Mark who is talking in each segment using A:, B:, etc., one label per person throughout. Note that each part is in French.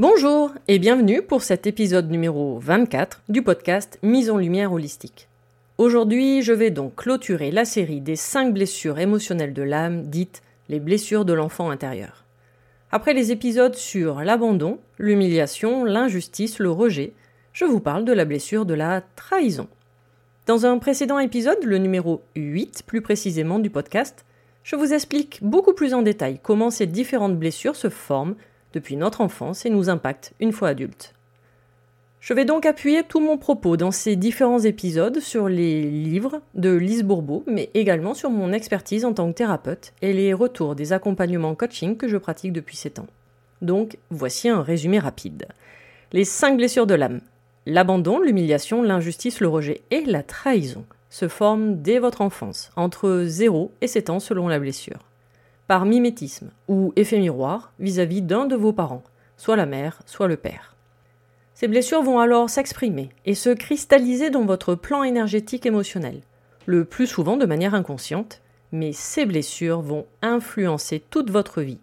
A: Bonjour et bienvenue pour cet épisode numéro 24 du podcast Mise en lumière holistique. Aujourd'hui, je vais donc clôturer la série des 5 blessures émotionnelles de l'âme dites les blessures de l'enfant intérieur. Après les épisodes sur l'abandon, l'humiliation, l'injustice, le rejet, je vous parle de la blessure de la trahison. Dans un précédent épisode, le numéro 8 plus précisément du podcast, je vous explique beaucoup plus en détail comment ces différentes blessures se forment depuis notre enfance et nous impacte une fois adultes. Je vais donc appuyer tout mon propos dans ces différents épisodes sur les livres de Lise Bourbeau, mais également sur mon expertise en tant que thérapeute et les retours des accompagnements coaching que je pratique depuis 7 ans. Donc, voici un résumé rapide. Les 5 blessures de l'âme. L'abandon, l'humiliation, l'injustice, le rejet et la trahison se forment dès votre enfance, entre 0 et 7 ans selon la blessure par mimétisme ou effet miroir vis-à-vis d'un de vos parents, soit la mère, soit le père. Ces blessures vont alors s'exprimer et se cristalliser dans votre plan énergétique émotionnel, le plus souvent de manière inconsciente, mais ces blessures vont influencer toute votre vie,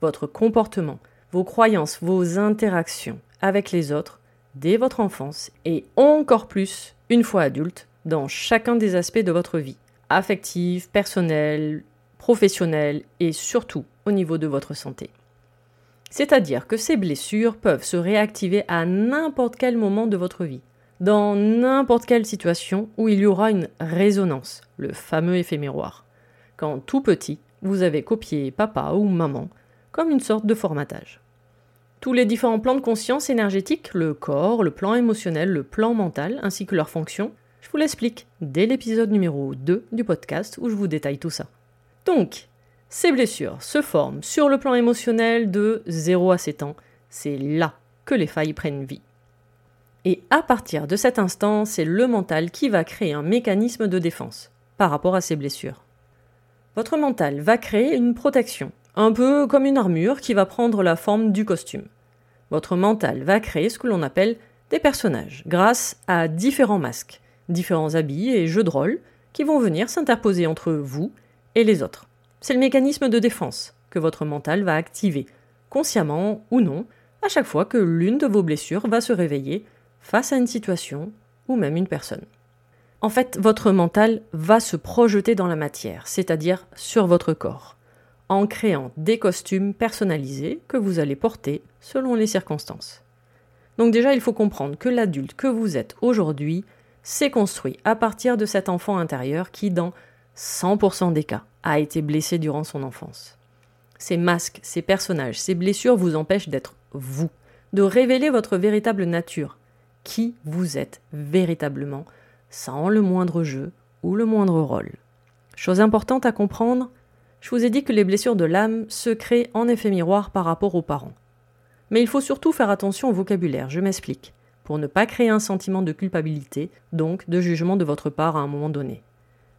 A: votre comportement, vos croyances, vos interactions avec les autres dès votre enfance et encore plus une fois adulte dans chacun des aspects de votre vie, affective, personnelle, professionnel et surtout au niveau de votre santé. C'est-à-dire que ces blessures peuvent se réactiver à n'importe quel moment de votre vie, dans n'importe quelle situation où il y aura une résonance, le fameux effet miroir. Quand tout petit, vous avez copié papa ou maman comme une sorte de formatage. Tous les différents plans de conscience énergétique, le corps, le plan émotionnel, le plan mental, ainsi que leurs fonctions, je vous l'explique dès l'épisode numéro 2 du podcast où je vous détaille tout ça. Donc, ces blessures se forment sur le plan émotionnel de 0 à 7 ans. C'est là que les failles prennent vie. Et à partir de cet instant, c'est le mental qui va créer un mécanisme de défense par rapport à ces blessures. Votre mental va créer une protection, un peu comme une armure qui va prendre la forme du costume. Votre mental va créer ce que l'on appelle des personnages grâce à différents masques, différents habits et jeux de rôle qui vont venir s'interposer entre vous et les autres. C'est le mécanisme de défense que votre mental va activer, consciemment ou non, à chaque fois que l'une de vos blessures va se réveiller face à une situation ou même une personne. En fait, votre mental va se projeter dans la matière, c'est-à-dire sur votre corps, en créant des costumes personnalisés que vous allez porter selon les circonstances. Donc déjà, il faut comprendre que l'adulte que vous êtes aujourd'hui s'est construit à partir de cet enfant intérieur qui, dans 100% des cas, a été blessé durant son enfance. Ces masques, ces personnages, ces blessures vous empêchent d'être vous, de révéler votre véritable nature, qui vous êtes véritablement, sans le moindre jeu ou le moindre rôle. Chose importante à comprendre, je vous ai dit que les blessures de l'âme se créent en effet miroir par rapport aux parents. Mais il faut surtout faire attention au vocabulaire, je m'explique, pour ne pas créer un sentiment de culpabilité, donc de jugement de votre part à un moment donné.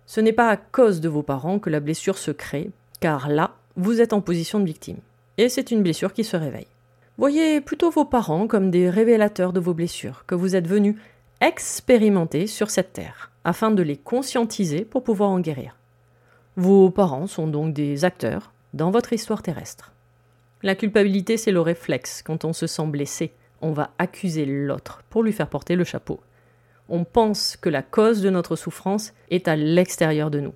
A: Ce n'est pas à cause de vos parents que la blessure se crée, car là, vous êtes en position de victime. Et c'est une blessure qui se réveille. Voyez plutôt vos parents comme des révélateurs de vos blessures, que vous êtes venus expérimenter sur cette terre, afin de les conscientiser pour pouvoir en guérir. Vos parents sont donc des acteurs dans votre histoire terrestre. La culpabilité, c'est le réflexe. Quand on se sent blessé, on va accuser l'autre pour lui faire porter le chapeau. On pense que la cause de notre souffrance est à l'extérieur de nous.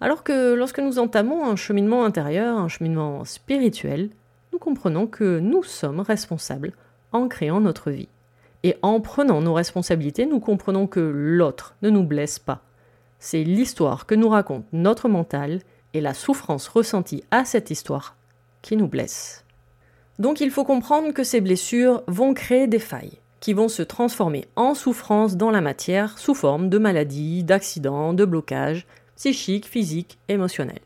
A: Alors que lorsque nous entamons un cheminement intérieur, un cheminement spirituel, nous comprenons que nous sommes responsables en créant notre vie. Et en prenant nos responsabilités, nous comprenons que l'autre ne nous blesse pas. C'est l'histoire que nous raconte notre mental et la souffrance ressentie à cette histoire qui nous blesse. Donc il faut comprendre que ces blessures vont créer des failles, qui vont se transformer en souffrance dans la matière sous forme de maladies, d'accidents, de blocages, psychiques, physiques, émotionnels.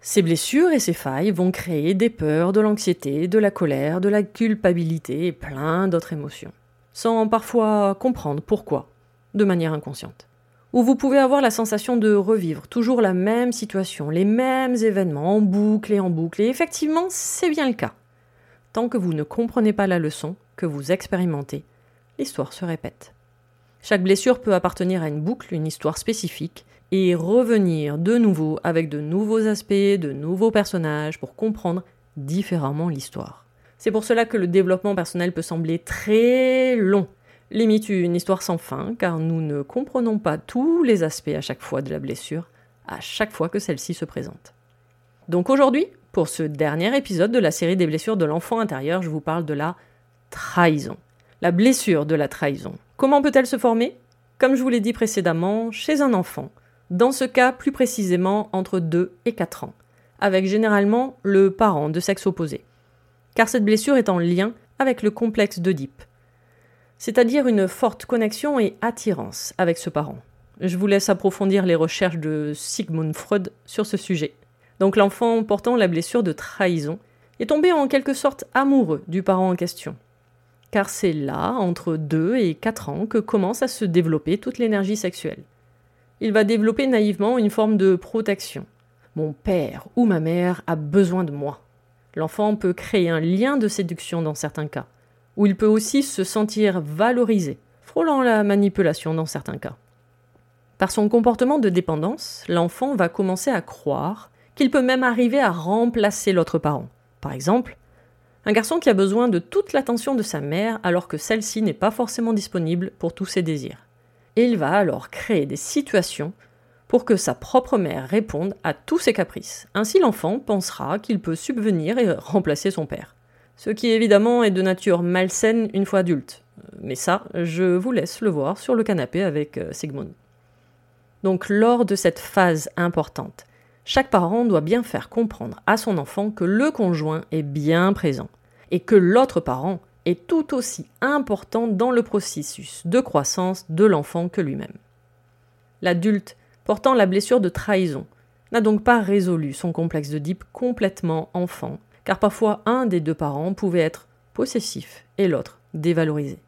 A: Ces blessures et ces failles vont créer des peurs, de l'anxiété, de la colère, de la culpabilité et plein d'autres émotions, sans parfois comprendre pourquoi, de manière inconsciente. Ou vous pouvez avoir la sensation de revivre toujours la même situation, les mêmes événements en boucle et en boucle, et effectivement c'est bien le cas. Tant que vous ne comprenez pas la leçon que vous expérimentez, l'histoire se répète. Chaque blessure peut appartenir à une boucle, une histoire spécifique, et revenir de nouveau avec de nouveaux aspects, de nouveaux personnages pour comprendre différemment l'histoire. C'est pour cela que le développement personnel peut sembler très long, limite une histoire sans fin, car nous ne comprenons pas tous les aspects à chaque fois de la blessure, à chaque fois que celle-ci se présente. Donc aujourd'hui, pour ce dernier épisode de la série des blessures de l'enfant intérieur, je vous parle de la trahison. La blessure de la trahison. Comment peut-elle se former? Comme je vous l'ai dit précédemment, chez un enfant, dans ce cas plus précisément entre 2 et 4 ans, avec généralement le parent de sexe opposé, car cette blessure est en lien avec le complexe d'Oedipe, c'est-à-dire une forte connexion et attirance avec ce parent. Je vous laisse approfondir les recherches de Sigmund Freud sur ce sujet. Donc l'enfant portant la blessure de trahison est tombé en quelque sorte amoureux du parent en question. Car c'est là, entre 2 et 4 ans, que commence à se développer toute l'énergie sexuelle il va développer naïvement une forme de protection. Mon père ou ma mère a besoin de moi. L'enfant peut créer un lien de séduction dans certains cas, ou il peut aussi se sentir valorisé, frôlant la manipulation dans certains cas. Par son comportement de dépendance, l'enfant va commencer à croire qu'il peut même arriver à remplacer l'autre parent. Par exemple, un garçon qui a besoin de toute l'attention de sa mère alors que celle-ci n'est pas forcément disponible pour tous ses désirs et il va alors créer des situations pour que sa propre mère réponde à tous ses caprices. Ainsi l'enfant pensera qu'il peut subvenir et remplacer son père. Ce qui évidemment est de nature malsaine une fois adulte. Mais ça, je vous laisse le voir sur le canapé avec euh, Sigmund. Donc lors de cette phase importante, chaque parent doit bien faire comprendre à son enfant que le conjoint est bien présent et que l'autre parent est tout aussi important dans le processus de croissance de l'enfant que lui-même. L'adulte portant la blessure de trahison n'a donc pas résolu son complexe de Deep complètement enfant, car parfois un des deux parents pouvait être possessif et l'autre dévalorisé.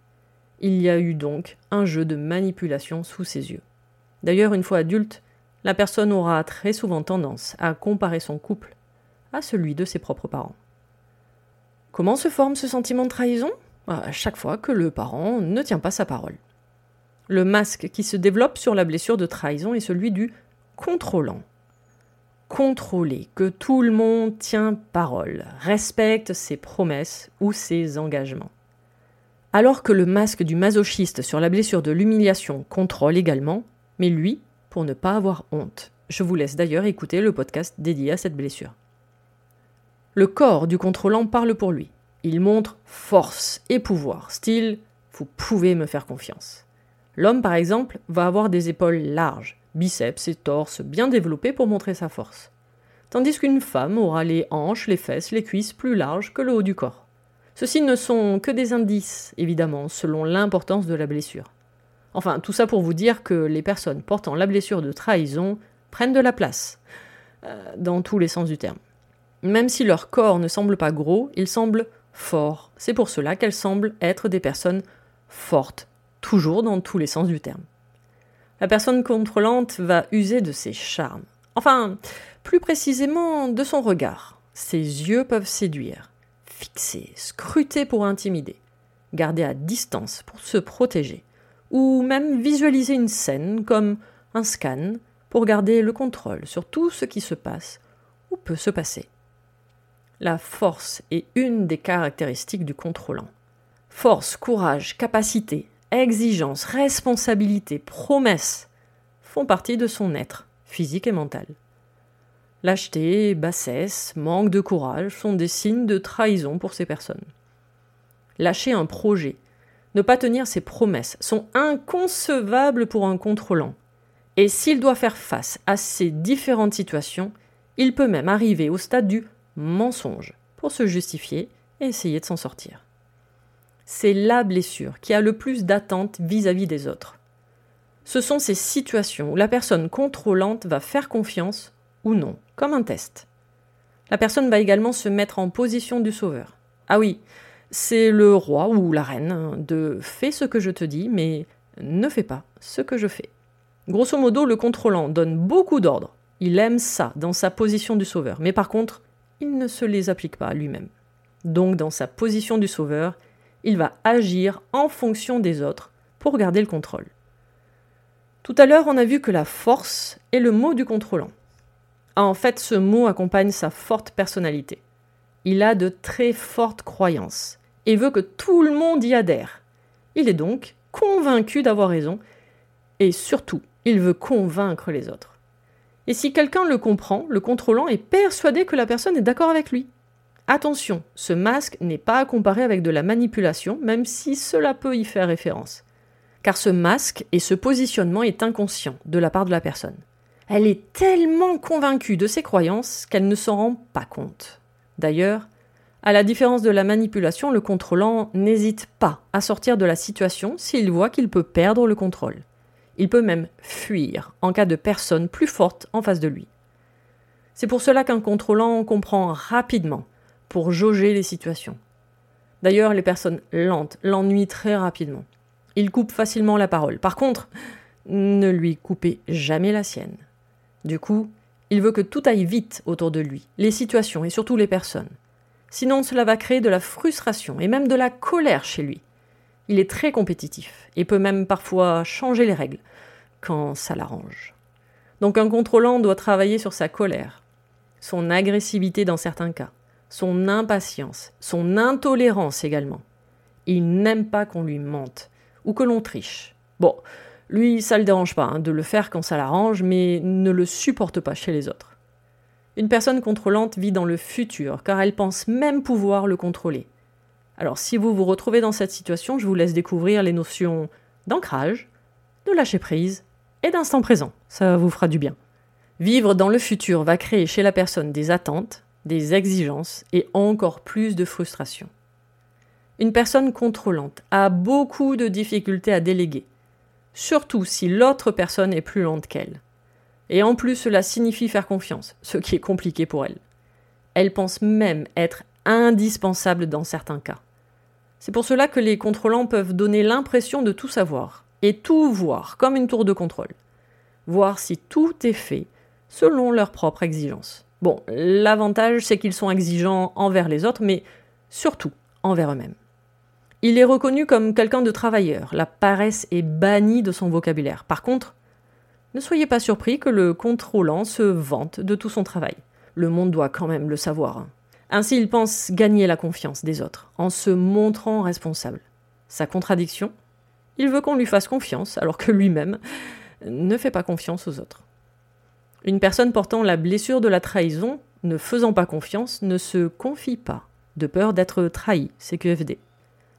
A: Il y a eu donc un jeu de manipulation sous ses yeux. D'ailleurs, une fois adulte, la personne aura très souvent tendance à comparer son couple à celui de ses propres parents. Comment se forme ce sentiment de trahison? À chaque fois que le parent ne tient pas sa parole. Le masque qui se développe sur la blessure de trahison est celui du contrôlant. Contrôler que tout le monde tient parole, respecte ses promesses ou ses engagements. Alors que le masque du masochiste sur la blessure de l'humiliation contrôle également, mais lui, pour ne pas avoir honte. Je vous laisse d'ailleurs écouter le podcast dédié à cette blessure. Le corps du contrôlant parle pour lui. Il montre force et pouvoir, style vous pouvez me faire confiance. L'homme, par exemple, va avoir des épaules larges, biceps et torse bien développés pour montrer sa force. Tandis qu'une femme aura les hanches, les fesses, les cuisses plus larges que le haut du corps. Ceux-ci ne sont que des indices, évidemment, selon l'importance de la blessure. Enfin, tout ça pour vous dire que les personnes portant la blessure de trahison prennent de la place, euh, dans tous les sens du terme. Même si leur corps ne semble pas gros, ils semblent forts. C'est pour cela qu'elles semblent être des personnes fortes, toujours dans tous les sens du terme. La personne contrôlante va user de ses charmes. Enfin, plus précisément de son regard. Ses yeux peuvent séduire, fixer, scruter pour intimider, garder à distance pour se protéger, ou même visualiser une scène comme un scan pour garder le contrôle sur tout ce qui se passe ou peut se passer. La force est une des caractéristiques du contrôlant. Force, courage, capacité, exigence, responsabilité, promesse font partie de son être, physique et mental. Lâcheté, bassesse, manque de courage sont des signes de trahison pour ces personnes. Lâcher un projet, ne pas tenir ses promesses sont inconcevables pour un contrôlant. Et s'il doit faire face à ces différentes situations, il peut même arriver au stade du mensonge pour se justifier et essayer de s'en sortir. C'est la blessure qui a le plus d'attente vis-à-vis des autres. Ce sont ces situations où la personne contrôlante va faire confiance ou non, comme un test. La personne va également se mettre en position du sauveur. Ah oui, c'est le roi ou la reine de fais ce que je te dis, mais ne fais pas ce que je fais. Grosso modo, le contrôlant donne beaucoup d'ordres. Il aime ça dans sa position du sauveur, mais par contre, il ne se les applique pas lui-même. Donc, dans sa position du sauveur, il va agir en fonction des autres pour garder le contrôle. Tout à l'heure, on a vu que la force est le mot du contrôlant. En fait, ce mot accompagne sa forte personnalité. Il a de très fortes croyances et veut que tout le monde y adhère. Il est donc convaincu d'avoir raison et surtout, il veut convaincre les autres. Et si quelqu'un le comprend, le contrôlant est persuadé que la personne est d'accord avec lui. Attention, ce masque n'est pas à comparer avec de la manipulation, même si cela peut y faire référence. Car ce masque et ce positionnement est inconscient de la part de la personne. Elle est tellement convaincue de ses croyances qu'elle ne s'en rend pas compte. D'ailleurs, à la différence de la manipulation, le contrôlant n'hésite pas à sortir de la situation s'il voit qu'il peut perdre le contrôle. Il peut même fuir en cas de personne plus forte en face de lui. C'est pour cela qu'un contrôlant comprend rapidement pour jauger les situations. D'ailleurs, les personnes lentes l'ennuient très rapidement. Il coupe facilement la parole. Par contre, ne lui coupez jamais la sienne. Du coup, il veut que tout aille vite autour de lui, les situations et surtout les personnes. Sinon, cela va créer de la frustration et même de la colère chez lui. Il est très compétitif et peut même parfois changer les règles quand ça l'arrange. Donc un contrôlant doit travailler sur sa colère, son agressivité dans certains cas, son impatience, son intolérance également. Il n'aime pas qu'on lui mente ou que l'on triche. Bon, lui, ça le dérange pas hein, de le faire quand ça l'arrange, mais ne le supporte pas chez les autres. Une personne contrôlante vit dans le futur, car elle pense même pouvoir le contrôler. Alors si vous vous retrouvez dans cette situation, je vous laisse découvrir les notions d'ancrage, de lâcher prise et d'instant présent. Ça vous fera du bien. Vivre dans le futur va créer chez la personne des attentes, des exigences et encore plus de frustration. Une personne contrôlante a beaucoup de difficultés à déléguer, surtout si l'autre personne est plus lente qu'elle. Et en plus, cela signifie faire confiance, ce qui est compliqué pour elle. Elle pense même être indispensable dans certains cas. C'est pour cela que les contrôlants peuvent donner l'impression de tout savoir et tout voir comme une tour de contrôle. Voir si tout est fait selon leurs propres exigences. Bon, l'avantage c'est qu'ils sont exigeants envers les autres, mais surtout envers eux-mêmes. Il est reconnu comme quelqu'un de travailleur. La paresse est bannie de son vocabulaire. Par contre, ne soyez pas surpris que le contrôlant se vante de tout son travail. Le monde doit quand même le savoir. Ainsi, il pense gagner la confiance des autres, en se montrant responsable. Sa contradiction Il veut qu'on lui fasse confiance, alors que lui-même ne fait pas confiance aux autres. Une personne portant la blessure de la trahison, ne faisant pas confiance, ne se confie pas, de peur d'être trahi, CQFD.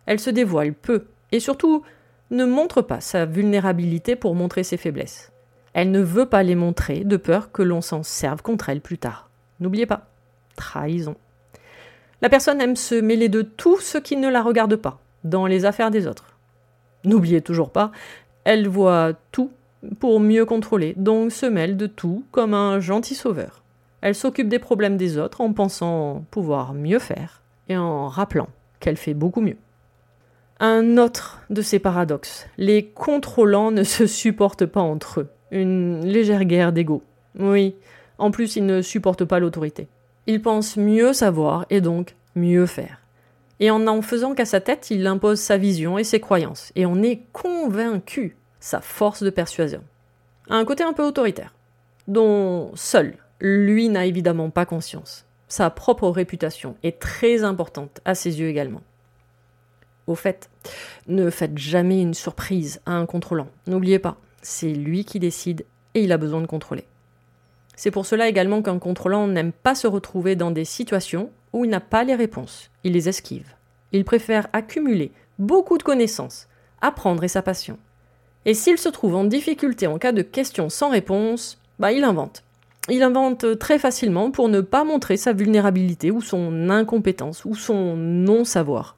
A: Elle se dévoile peu et surtout ne montre pas sa vulnérabilité pour montrer ses faiblesses. Elle ne veut pas les montrer de peur que l'on s'en serve contre elle plus tard. N'oubliez pas, trahison. La personne aime se mêler de tout ce qui ne la regarde pas, dans les affaires des autres. N'oubliez toujours pas, elle voit tout pour mieux contrôler, donc se mêle de tout comme un gentil sauveur. Elle s'occupe des problèmes des autres en pensant pouvoir mieux faire et en rappelant qu'elle fait beaucoup mieux. Un autre de ces paradoxes, les contrôlants ne se supportent pas entre eux. Une légère guerre d'ego. Oui, en plus ils ne supportent pas l'autorité. Ils pensent mieux savoir et donc mieux faire. Et en en faisant qu'à sa tête, il impose sa vision et ses croyances. Et on est convaincu, sa force de persuasion. Un côté un peu autoritaire, dont seul lui n'a évidemment pas conscience. Sa propre réputation est très importante à ses yeux également. Au fait, ne faites jamais une surprise à un contrôlant. N'oubliez pas, c'est lui qui décide et il a besoin de contrôler. C'est pour cela également qu'un contrôlant n'aime pas se retrouver dans des situations où il n'a pas les réponses. Il les esquive. Il préfère accumuler beaucoup de connaissances, apprendre est sa passion. Et s'il se trouve en difficulté en cas de questions sans réponse, bah il invente. Il invente très facilement pour ne pas montrer sa vulnérabilité ou son incompétence ou son non-savoir,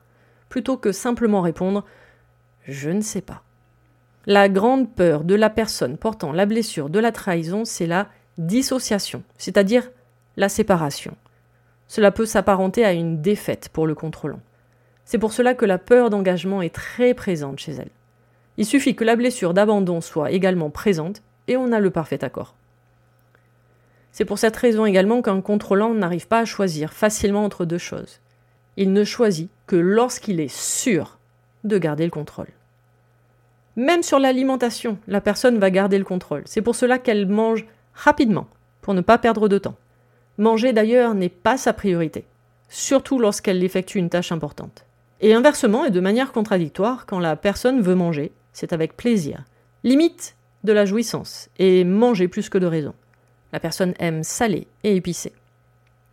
A: plutôt que simplement répondre je ne sais pas. La grande peur de la personne portant la blessure de la trahison, c'est la dissociation, c'est-à-dire la séparation. Cela peut s'apparenter à une défaite pour le contrôlant. C'est pour cela que la peur d'engagement est très présente chez elle. Il suffit que la blessure d'abandon soit également présente et on a le parfait accord. C'est pour cette raison également qu'un contrôlant n'arrive pas à choisir facilement entre deux choses. Il ne choisit que lorsqu'il est sûr de garder le contrôle. Même sur l'alimentation, la personne va garder le contrôle. C'est pour cela qu'elle mange rapidement, pour ne pas perdre de temps. Manger d'ailleurs n'est pas sa priorité, surtout lorsqu'elle effectue une tâche importante. Et inversement, et de manière contradictoire, quand la personne veut manger, c'est avec plaisir, limite de la jouissance, et manger plus que de raison. La personne aime saler et épicé.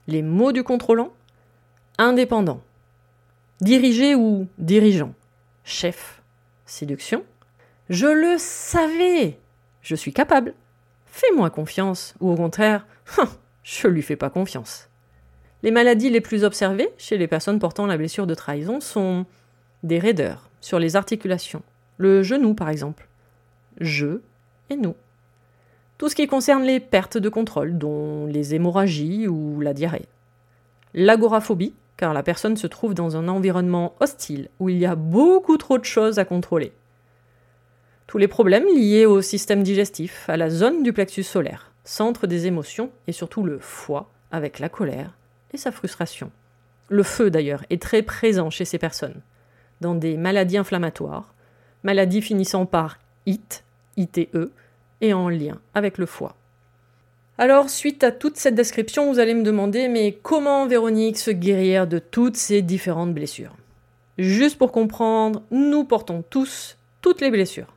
A: Les mots du contrôlant Indépendant. Dirigé ou dirigeant. Chef. Séduction. Je le savais. Je suis capable. Fais-moi confiance. Ou au contraire, hein, je lui fais pas confiance. Les maladies les plus observées chez les personnes portant la blessure de trahison sont des raideurs sur les articulations. Le genou, par exemple. Je et nous. Tout ce qui concerne les pertes de contrôle, dont les hémorragies ou la diarrhée. L'agoraphobie, car la personne se trouve dans un environnement hostile où il y a beaucoup trop de choses à contrôler tous les problèmes liés au système digestif, à la zone du plexus solaire, centre des émotions, et surtout le foie, avec la colère et sa frustration. Le feu, d'ailleurs, est très présent chez ces personnes, dans des maladies inflammatoires, maladies finissant par IT, ITE, et en lien avec le foie. Alors, suite à toute cette description, vous allez me demander, mais comment Véronique se guérir de toutes ces différentes blessures? Juste pour comprendre, nous portons tous toutes les blessures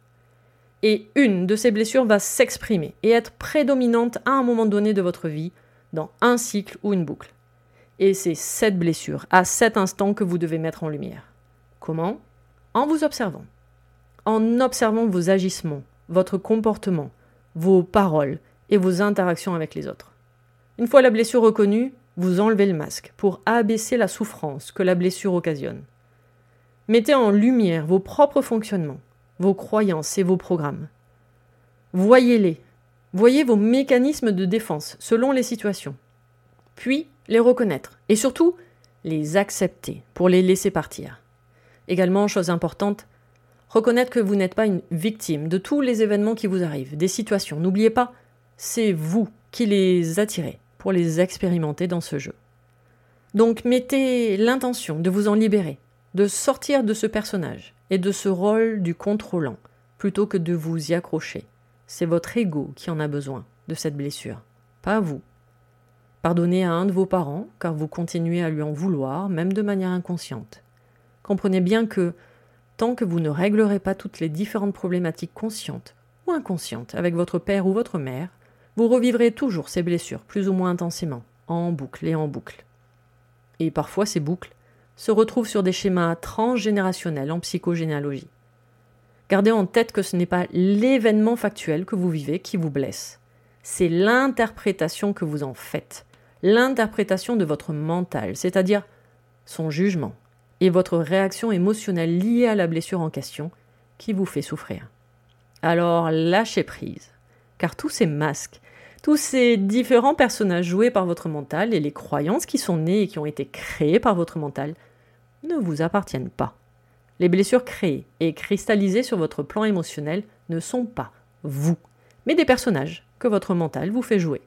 A: et une de ces blessures va s'exprimer et être prédominante à un moment donné de votre vie, dans un cycle ou une boucle. Et c'est cette blessure, à cet instant, que vous devez mettre en lumière. Comment? En vous observant. En observant vos agissements, votre comportement, vos paroles et vos interactions avec les autres. Une fois la blessure reconnue, vous enlevez le masque pour abaisser la souffrance que la blessure occasionne. Mettez en lumière vos propres fonctionnements vos croyances et vos programmes. Voyez-les. Voyez vos mécanismes de défense selon les situations. Puis les reconnaître et surtout les accepter pour les laisser partir. Également, chose importante, reconnaître que vous n'êtes pas une victime de tous les événements qui vous arrivent, des situations. N'oubliez pas, c'est vous qui les attirez pour les expérimenter dans ce jeu. Donc mettez l'intention de vous en libérer, de sortir de ce personnage, et de ce rôle du contrôlant, plutôt que de vous y accrocher. C'est votre ego qui en a besoin de cette blessure, pas vous. Pardonnez à un de vos parents, car vous continuez à lui en vouloir, même de manière inconsciente. Comprenez bien que, tant que vous ne réglerez pas toutes les différentes problématiques conscientes ou inconscientes avec votre père ou votre mère, vous revivrez toujours ces blessures plus ou moins intensément, en boucle et en boucle. Et parfois ces boucles se retrouvent sur des schémas transgénérationnels en psychogénéalogie. Gardez en tête que ce n'est pas l'événement factuel que vous vivez qui vous blesse, c'est l'interprétation que vous en faites, l'interprétation de votre mental, c'est-à-dire son jugement et votre réaction émotionnelle liée à la blessure en question qui vous fait souffrir. Alors lâchez prise, car tous ces masques, tous ces différents personnages joués par votre mental et les croyances qui sont nées et qui ont été créées par votre mental ne vous appartiennent pas. Les blessures créées et cristallisées sur votre plan émotionnel ne sont pas vous, mais des personnages que votre mental vous fait jouer.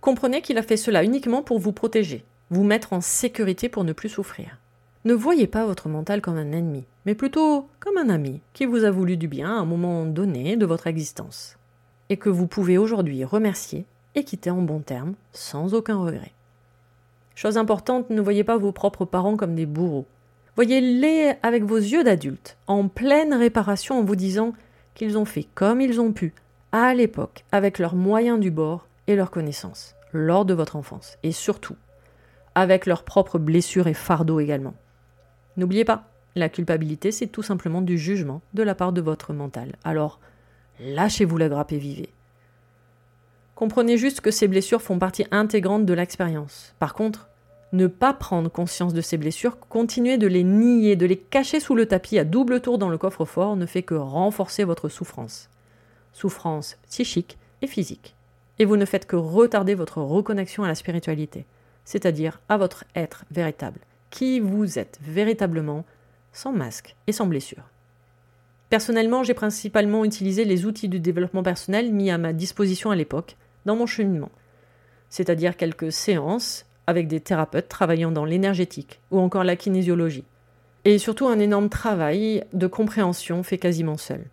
A: Comprenez qu'il a fait cela uniquement pour vous protéger, vous mettre en sécurité pour ne plus souffrir. Ne voyez pas votre mental comme un ennemi, mais plutôt comme un ami qui vous a voulu du bien à un moment donné de votre existence, et que vous pouvez aujourd'hui remercier et quitter en bons termes sans aucun regret. Chose importante, ne voyez pas vos propres parents comme des bourreaux. Voyez-les avec vos yeux d'adulte, en pleine réparation en vous disant qu'ils ont fait comme ils ont pu, à l'époque, avec leurs moyens du bord et leurs connaissances, lors de votre enfance, et surtout, avec leurs propres blessures et fardeaux également. N'oubliez pas, la culpabilité, c'est tout simplement du jugement de la part de votre mental. Alors, lâchez-vous la grappe et vivez. Comprenez juste que ces blessures font partie intégrante de l'expérience. Par contre, ne pas prendre conscience de ces blessures, continuer de les nier, de les cacher sous le tapis à double tour dans le coffre-fort ne fait que renforcer votre souffrance. Souffrance psychique et physique. Et vous ne faites que retarder votre reconnexion à la spiritualité, c'est-à-dire à votre être véritable, qui vous êtes véritablement, sans masque et sans blessure. Personnellement, j'ai principalement utilisé les outils du développement personnel mis à ma disposition à l'époque, dans mon cheminement, c'est-à-dire quelques séances avec des thérapeutes travaillant dans l'énergétique ou encore la kinésiologie, et surtout un énorme travail de compréhension fait quasiment seul.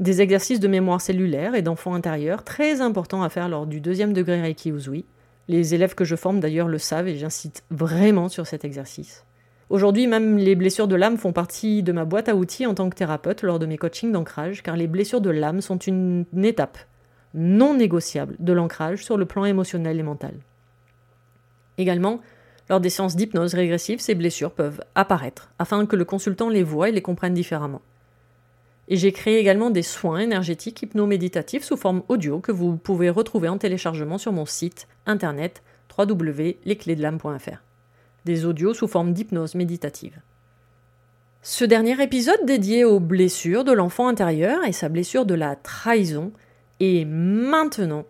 A: Des exercices de mémoire cellulaire et d'enfant intérieur très importants à faire lors du deuxième degré Reiki Uzui. Les élèves que je forme d'ailleurs le savent et j'incite vraiment sur cet exercice. Aujourd'hui, même les blessures de l'âme font partie de ma boîte à outils en tant que thérapeute lors de mes coachings d'ancrage, car les blessures de l'âme sont une étape non négociable de l'ancrage sur le plan émotionnel et mental. Également, lors des séances d'hypnose régressive, ces blessures peuvent apparaître afin que le consultant les voie et les comprenne différemment. Et j'ai créé également des soins énergétiques hypnoméditatifs sous forme audio que vous pouvez retrouver en téléchargement sur mon site internet www.lesclésdelame.fr. Des audios sous forme d'hypnose méditative. Ce dernier épisode dédié aux blessures de l'enfant intérieur et sa blessure de la trahison est maintenant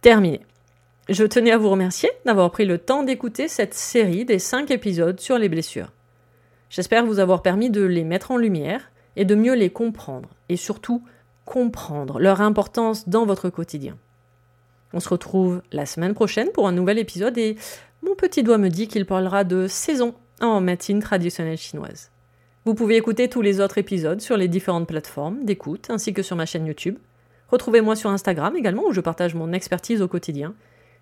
A: terminé. Je tenais à vous remercier d'avoir pris le temps d'écouter cette série des 5 épisodes sur les blessures. J'espère vous avoir permis de les mettre en lumière et de mieux les comprendre, et surtout comprendre leur importance dans votre quotidien. On se retrouve la semaine prochaine pour un nouvel épisode et mon petit doigt me dit qu'il parlera de saison en médecine traditionnelle chinoise. Vous pouvez écouter tous les autres épisodes sur les différentes plateformes d'écoute ainsi que sur ma chaîne YouTube. Retrouvez-moi sur Instagram également où je partage mon expertise au quotidien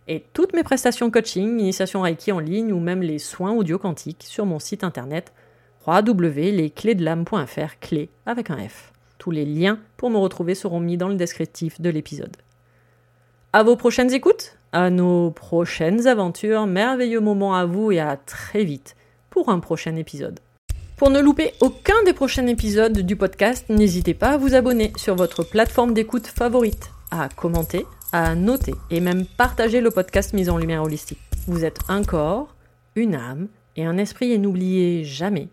A: et toutes mes prestations coaching, initiation Reiki en ligne ou même les soins audio quantiques sur mon site internet www.lesclésdelame.fr, clé avec un F. Tous les liens pour me retrouver seront mis dans le descriptif de l'épisode. À vos prochaines écoutes, à nos prochaines aventures, merveilleux moments à vous et à très vite pour un prochain épisode. Pour ne louper aucun des prochains épisodes du podcast, n'hésitez pas à vous abonner sur votre plateforme d'écoute favorite, à commenter, à noter et même partager le podcast Mise en Lumière Holistique. Vous êtes un corps, une âme et un esprit et n'oubliez jamais,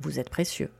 A: vous êtes précieux.